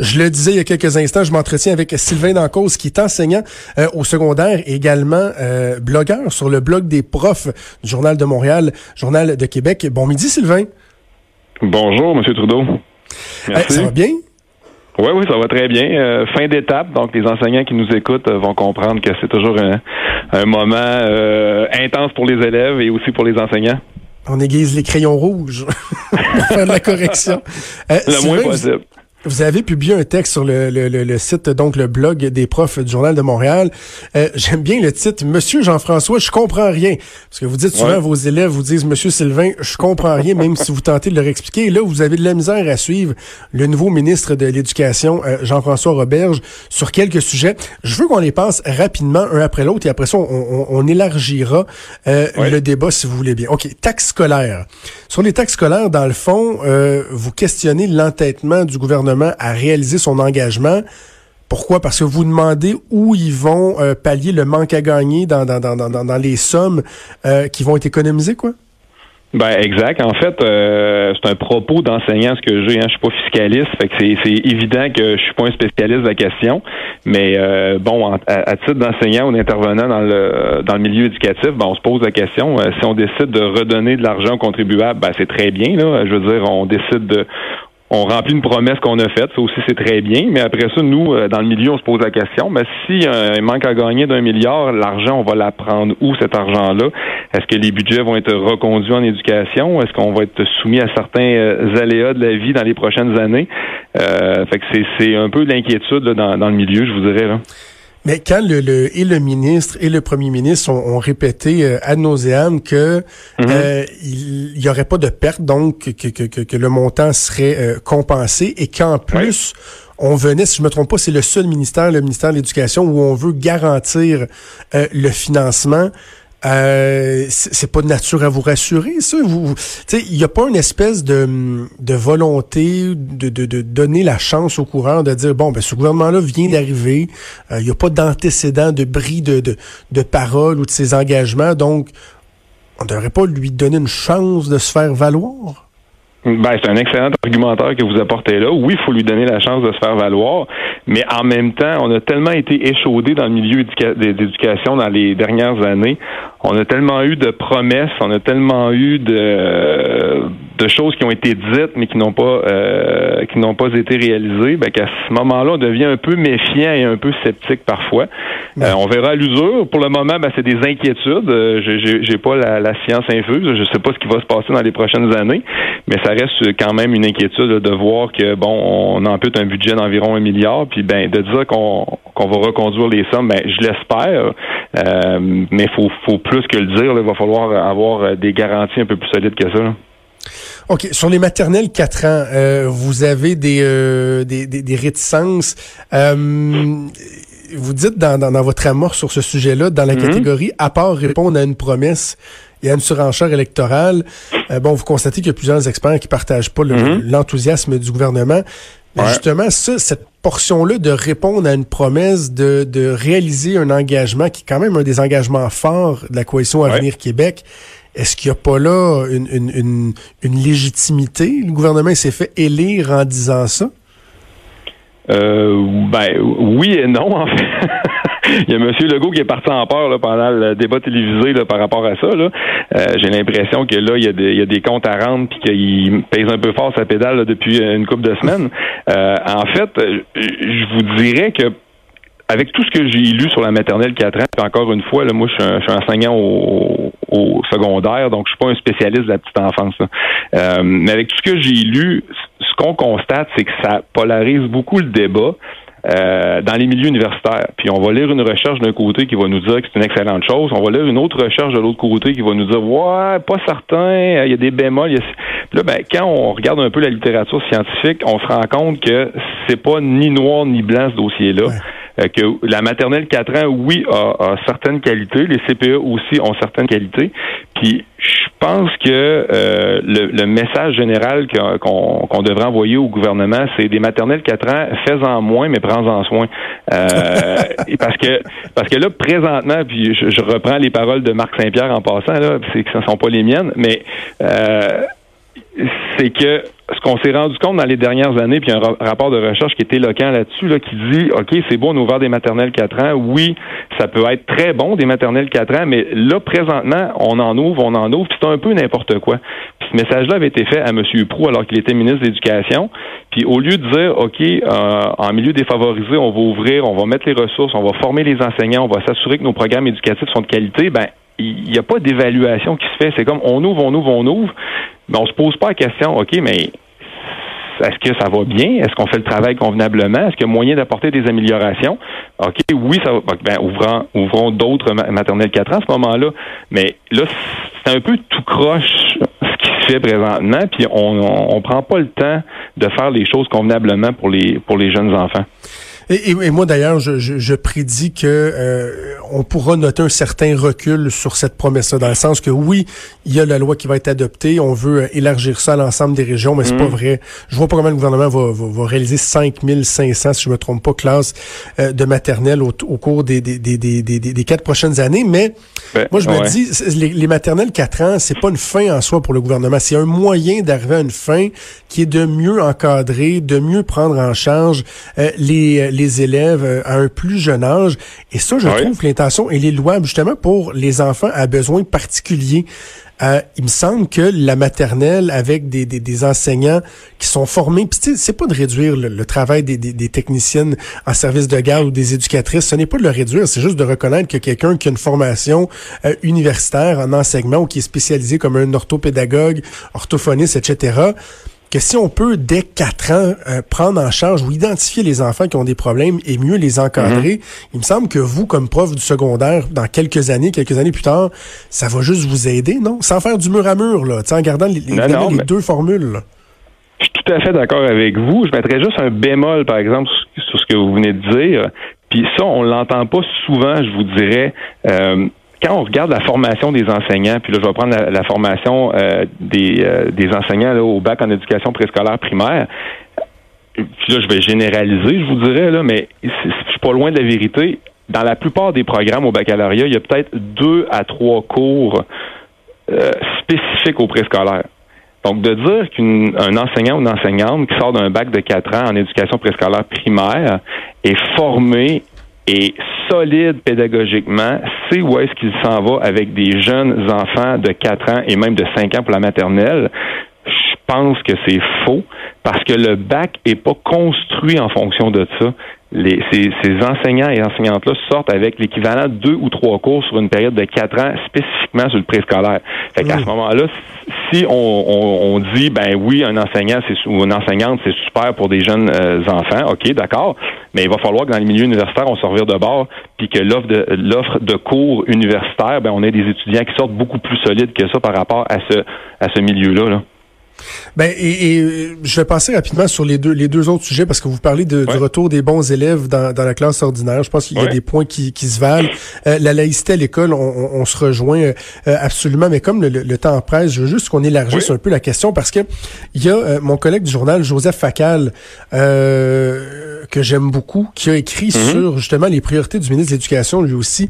Je le disais il y a quelques instants, je m'entretiens avec Sylvain Dancause, qui est enseignant euh, au secondaire et également euh, blogueur sur le blog des profs du Journal de Montréal, Journal de Québec. Bon midi, Sylvain. Bonjour, M. Trudeau. Merci. ça va bien? Oui, oui, ça va très bien. Euh, fin d'étape, donc les enseignants qui nous écoutent vont comprendre que c'est toujours un, moment intense pour les élèves et aussi pour les enseignants. On aiguise les crayons rouges pour faire de la correction. le moins possible. Vous avez publié un texte sur le, le, le, site, donc le blog des profs du Journal de Montréal. Euh, j'aime bien le titre, Monsieur Jean-François, je comprends rien. Parce que vous dites souvent, vos élèves vous disent, Monsieur Sylvain, je comprends rien, même si vous tentez de leur expliquer. Et là, vous avez de la misère à suivre le nouveau ministre de l'Éducation, euh, Jean-François Roberge, sur quelques sujets. Je veux qu'on les passe rapidement, un après l'autre, et après ça, on, on, élargira euh, le débat, si vous voulez bien. OK, taxes scolaires. Sur les taxes scolaires, dans le fond, vous questionnez l'entêtement du gouvernement à réaliser son engagement. Pourquoi? Parce que vous demandez où ils vont euh, pallier le manque à gagner dans, dans, dans, dans les sommes euh, qui vont être économisées, quoi? Ben exact. En fait, euh, c'est un propos d'enseignant ce que j'ai. Hein. Je suis pas fiscaliste, fait que c'est évident que je suis pas un spécialiste de la question. Mais bon, à, titre d'enseignant ou d'intervenant dans le dans le milieu éducatif, ben, on se pose la question si on décide de redonner de l'argent aux contribuables, ben c'est très bien. Je veux dire, on décide de on remplit une promesse qu'on a faite, ça aussi c'est très bien, mais après ça, nous, euh, dans le milieu, on se pose la question, mais si euh, il manque à gagner d'un milliard, l'argent, on va la prendre où cet argent-là? Est-ce que les budgets vont être reconduits en éducation? Est-ce qu'on va être soumis à certains euh, aléas de la vie dans les prochaines années? fait que c'est un peu l'inquiétude dans, dans le milieu, je vous dirais. Là. Mais quand le, et le ministre et le premier ministre ont, répété euh, ad nauseam que mhm. euh, il y aurait pas de perte, donc que, que, que, le montant serait euh, compensé et qu'en plus on venait, si je me trompe pas, c'est le seul ministère, le ministère de l'Éducation, où on veut garantir le financement. Euh, c'est pas de nature à vous rassurer, ça. Vous, il n'y a pas une espèce de, de volonté de, de, de, donner la chance au coureur de dire bon, ben ce gouvernement-là vient d'arriver, euh, il n'y a pas d'antécédent de bris de, de, de parole ou de ses engagements, donc on ne devrait pas lui donner une chance de se faire valoir. Ben, c'est un excellent argumentaire que vous apportez là. Oui, il faut lui donner la chance de se faire valoir, mais en même temps, on a tellement été échaudé dans le milieu d'éducation dans les dernières années. On a tellement eu de promesses, on a tellement eu de, de choses qui ont été dites mais qui n'ont pas euh, qui n'ont pas été réalisées, ben, qu'à ce moment-là, on devient un peu méfiant et un peu sceptique parfois. Euh, on verra à l'usure. Pour le moment, ben, c'est des inquiétudes. Euh, j'ai pas la, la, science infuse. Je sais pas ce qui va se passer dans les prochaines années, mais ça reste quand même une inquiétude de voir que bon, on ampute un budget d'environ un milliard, puis ben de dire qu'on qu'on va reconduire les sommes, ben je l'espère, euh, mais faut faut plus que le dire. il va falloir avoir des garanties un peu plus solides que ça. OK. Sur les maternelles 4 ans, euh, vous avez des, euh, des, des, réticences. Euh, vous dites dans, dans, votre amour sur ce sujet-là, dans la mhm. catégorie à part répondre à une promesse et à une surenchère électorale, bon, vous constatez qu'il y a plusieurs experts qui partagent pas mhm. l'enthousiasme du gouvernement. Mais justement, ça, cette portion-là de répondre à une promesse, de, de réaliser un engagement qui est quand même un des engagements forts de la coalition Avenir Québec, est-ce qu'il n'y a pas là une, une, une, légitimité? Le gouvernement s'est fait élire en disant ça? Euh, ben oui et non en fait. Il y a M. Legault qui est parti en peur pendant le débat télévisé par rapport à ça. Euh, j'ai l'impression que là, il y, a des, il y a des comptes à rendre puis qu'il pèse un peu fort sa pédale depuis une couple de semaines. Euh, en fait, je vous dirais que avec tout ce que j'ai lu sur la maternelle 4 ans, puis encore une fois, moi, je suis, un, enseignant au, secondaire, donc je suis pas un spécialiste de la petite enfance. Euh, mais avec tout ce que j'ai lu, ce qu'on constate, c'est que ça polarise beaucoup le débat. euh, dans les milieux universitaires. Puis on va lire une recherche d'un côté qui va nous dire que c'est une excellente chose. On va lire une autre recherche de l'autre côté qui va nous dire ouais, pas certain, il y a des bémols. Puis là, ben, quand on regarde un peu la littérature scientifique, on se rend compte que c'est pas ni noir ni blanc ce dossier-là. Euh, que la maternelle 4 ans, oui, a, certaines qualités. Les CPE aussi ont certaines qualités. Puis je pense que euh, le, message général qu'on devrait envoyer au gouvernement, c'est des maternelles 4 ans, fais-en moins, mais prends-en soin. Euh, parce que parce que là, présentement, puis je, reprends les paroles de Marc Saint-Pierre en passant, là, c'est que ce ne sont pas les miennes, mais c'est que ce qu'on s'est rendu compte dans les dernières années, puis un rapport de recherche qui est éloquent là-dessus, là, qui dit, OK, c'est bon, on a ouvert des maternelles 4 ans. Oui, ça peut être très bon, des maternelles 4 ans, mais là, présentement, on en ouvre, on en ouvre, puis c'est un peu n'importe quoi. Puis ce message-là avait été fait à M. Prou alors qu'il était ministre de l'Éducation. Puis au lieu de dire, OK, euh, en milieu défavorisé, on va ouvrir, on va mettre les ressources, on va former les enseignants, on va s'assurer que nos programmes éducatifs sont de qualité, ben il n'y a pas d'évaluation qui se fait. C'est comme on ouvre, on ouvre, on ouvre, mais on se pose pas la question, OK, mais est-ce que ça va bien? Est-ce qu'on fait le travail convenablement? Est-ce qu'il y a moyen d'apporter des améliorations? OK, oui, ça va. Ben, ouvrons, ouvrons d'autres maternelles 4 ans à ce moment-là. Mais là, c'est un peu tout croche ce qui se fait présentement, puis on, on, prend pas le temps de faire les choses convenablement pour les pour les jeunes enfants. Et, et, moi d'ailleurs, je, je, je, prédis que euh, on pourra noter un certain recul sur cette promesse-là, dans le sens que oui, il y a la loi qui va être adoptée, on veut euh, élargir ça à l'ensemble des régions, mais c'est pas mm. vrai. Je vois pas comment le gouvernement va, va, va, réaliser 5500, si je me trompe pas, classes euh, de maternelle au, au cours des, des, des, des, des, quatre prochaines années. Mais ben, moi, je me dis, les, les maternelles 4 ans, c'est pas une fin en soi pour le gouvernement. C'est un moyen d'arriver à une fin qui est de mieux encadrer, de mieux prendre en charge les les élèves euh, à un plus jeune âge. Et ça, je trouve que l'intention, elle est louable justement pour les enfants à besoins particuliers. Euh, il me semble que la maternelle avec des, des, enseignants qui sont formés, puis c'est pas de réduire le, travail des, des, techniciennes en service de garde ou des éducatrices, ce n'est pas de le réduire, c'est juste de reconnaître que quelqu'un qui a une formation euh, universitaire en enseignement ou qui est spécialisé comme un orthopédagogue, orthophoniste, etc., que si on peut, dès quatre ans, euh, prendre en charge ou identifier les enfants qui ont des problèmes et mieux les encadrer, mhm. il me semble que vous, comme prof du secondaire, dans quelques années, quelques années plus tard, ça va juste vous aider, non? Sans faire du mur à mur, là, en gardant les, les deux formules. Je suis tout à fait d'accord avec vous. Je mettrais juste un bémol, par exemple, sur ce que vous venez de dire. Puis ça, on l'entend pas souvent, je vous dirais. Euh, quand on regarde la formation des enseignants, puis là, je vais prendre la, formation euh, des, euh, des enseignants là, au bac en éducation préscolaire primaire, puis là, je vais généraliser, je vous dirais, là, mais je suis pas loin de la vérité. Dans la plupart des programmes au baccalauréat, il y a peut-être deux à trois cours euh, spécifiques au préscolaire. Donc, de dire qu'un enseignant ou une enseignante qui sort d'un bac de quatre ans en éducation préscolaire primaire est formé et solide pédagogiquement, c'est où est-ce qu'il s'en va avec des jeunes enfants de 4 ans et même de 5 ans pour la maternelle? Je pense que c'est faux parce que le bac est pas construit en fonction de ça les, ces, enseignants et enseignantes-là sortent avec l'équivalent de deux ou trois cours sur une période de quatre ans, spécifiquement sur le préscolaire. Fait qu'à ce moment-là, si on, dit, ben oui, un enseignant ou une enseignante, c'est super pour des jeunes euh, enfants, ok, d'accord, mais il va falloir que dans les milieux universitaires, on se revire de bord, puis que l'offre de l'offre de cours universitaires, ben on ait des étudiants qui sortent beaucoup plus solides que ça par rapport à ce à ce milieu-là. là. Ben et, je vais passer rapidement sur les deux les deux autres sujets parce que vous parlez de, du retour des bons élèves dans, dans la classe ordinaire. Je pense qu'il y a des points qui, qui se valent. Euh, la laïcité à l'école, on, on, se rejoint euh, absolument, mais comme le, le, temps presse, je veux juste qu'on élargisse un peu la question parce que il y a euh, mon collègue du journal Joseph Facal que j'aime beaucoup qui a écrit mm-hmm. sur justement les priorités du ministre de l'Éducation lui aussi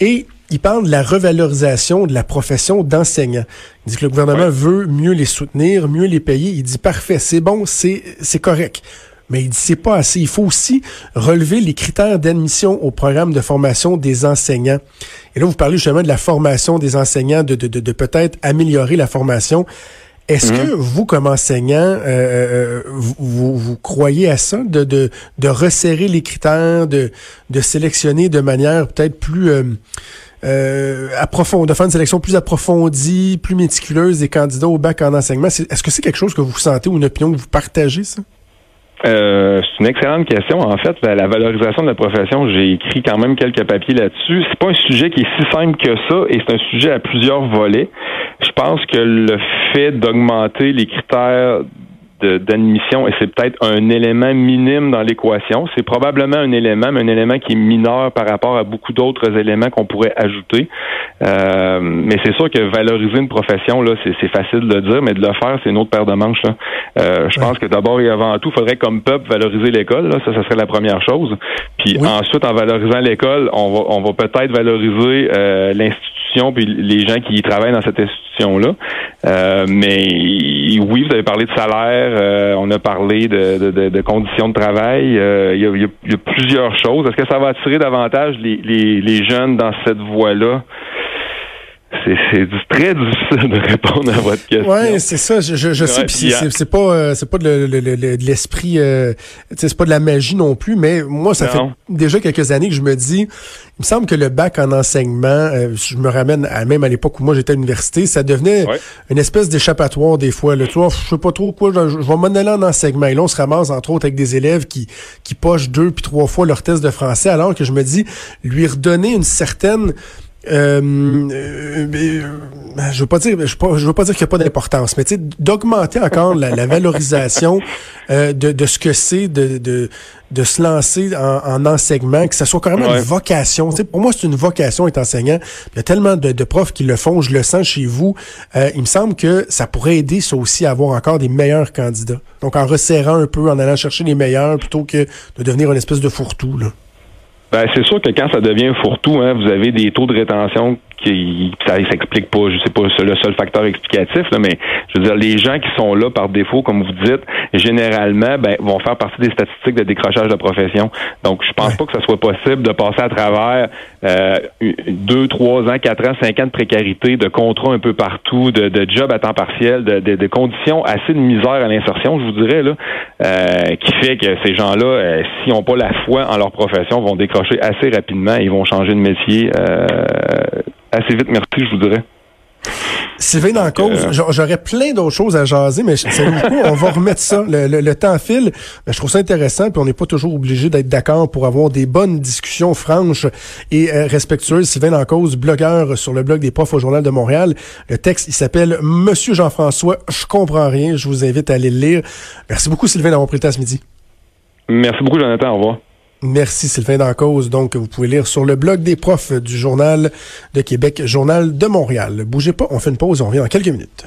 et il parle de la revalorisation de la profession d'enseignant. Il dit que le gouvernement veut mieux les soutenir, mieux les payer. Il dit parfait, c'est bon, c'est c'est correct. Mais il dit c'est pas assez. Il faut aussi relever les critères d'admission au programme de formation des enseignants. Et là, vous parlez justement de la formation des enseignants, de, de, de, peut-être améliorer la formation. Est-ce mhm. que vous, comme enseignant, euh, euh, vous, vous, croyez à ça, de, de, de resserrer les critères, de, de sélectionner de manière peut-être plus euh, euh, de faire une sélection plus approfondie, plus méticuleuse des candidats au bac en enseignement. Est-ce que c'est quelque chose que vous sentez ou une opinion que vous partagez, ça? Euh, c'est une excellente question. En fait, la, valorisation de la profession, j'ai écrit quand même quelques papiers là-dessus. C'est pas un sujet qui est si simple que ça, et c'est un sujet à plusieurs volets. Je pense que le fait d'augmenter les critères d'admission et c'est peut-être un élément minime dans l'équation. C'est probablement un élément, mais un élément qui est mineur par rapport à beaucoup d'autres éléments qu'on pourrait ajouter. Euh, mais c'est sûr que valoriser une profession, là, c'est facile de le dire, mais de le faire, c'est une autre paire de manches. Là. Euh, je pense que d'abord et avant tout, il faudrait comme peuple valoriser l'école. Ça, ça serait la première chose. Puis ensuite, en valorisant l'école, on va, on va peut-être valoriser euh, l'institution puis les gens qui travaillent dans cette institution-là. Euh, mais oui, vous avez parlé de salaire, euh, on a parlé de, conditions de travail. Euh, il y, a, plusieurs choses. Est-ce que ça va attirer davantage les, les jeunes dans cette voie-là? C'est très difficile de répondre à votre question. Oui, c'est ça. Je, je, sais. c'est pas euh, c'est pas de l'esprit. Euh, c'est pas de la magie non plus. Mais moi, ça fait déjà quelques années que je me dis. Il me semble que le bac en enseignement, euh, je me ramène à même à l'époque où moi j'étais à l'université, ça devenait une espèce d'échappatoire des fois. Le toi, je sais pas trop quoi. Je, vais m'en aller en enseignement. Et là, on se ramasse entre autres avec des élèves qui qui pochent deux puis trois fois leur test de français, alors que je me dis lui redonner une certaine je veux pas dire, je, veux pas dire qu'il n'y a pas d'importance, mais d'augmenter encore la, valorisation de, de, ce que c'est de, de, de, se lancer en, enseignement, que ça soit carrément une vocation. pour moi, c'est une vocation être enseignant. Il y a tellement de, de, profs qui le font, je le sens chez vous. il me semble que ça pourrait aider ça aussi à avoir encore des meilleurs candidats. Donc en resserrant un peu, en allant chercher les meilleurs, plutôt que de devenir une espèce de fourre-tout. Ben, c'est sûr que quand ça devient fourre-tout, hein, vous avez des taux de rétention qui ça s'explique pas, je sais pas, c'est le seul facteur explicatif, là, mais je veux dire, les gens qui sont là par défaut, comme vous dites, généralement, ben, vont faire partie des statistiques de décrochage de profession. Donc, je pense pas que ça soit possible de passer à travers euh, deux, trois ans, quatre ans, cinq ans de précarité, de contrats un peu partout, de, de jobs à temps partiel, de, de, conditions assez de misère à l'insertion, je vous dirais, là, euh, qui fait que ces gens-là, euh, s'ils n'ont pas la foi en leur profession, vont décrocher assez rapidement et ils vont changer de métier euh, assez vite, merci, je vous dirais. Sylvain dans cause, euh, j'aurais plein d'autres choses à jaser, mais c'est on va remettre ça. Le, temps file. Mais je trouve ça intéressant, puis on n'est pas toujours obligé d'être d'accord pour avoir des bonnes discussions franches et euh, respectueuses. Sylvain dans cause, blogueur sur le blog des profs au Journal de Montréal. Le texte, il s'appelle Monsieur Jean-François, je comprends rien. Je vous invite à aller le lire. Merci beaucoup, Sylvain, d'avoir pris le temps ce midi. Merci beaucoup, Jonathan. Au revoir. Merci Sylvain Dancause. Donc, vous pouvez lire sur le blog des profs du Journal de Québec, Journal de Montréal. Bougez pas, on fait une pause, on revient dans quelques minutes.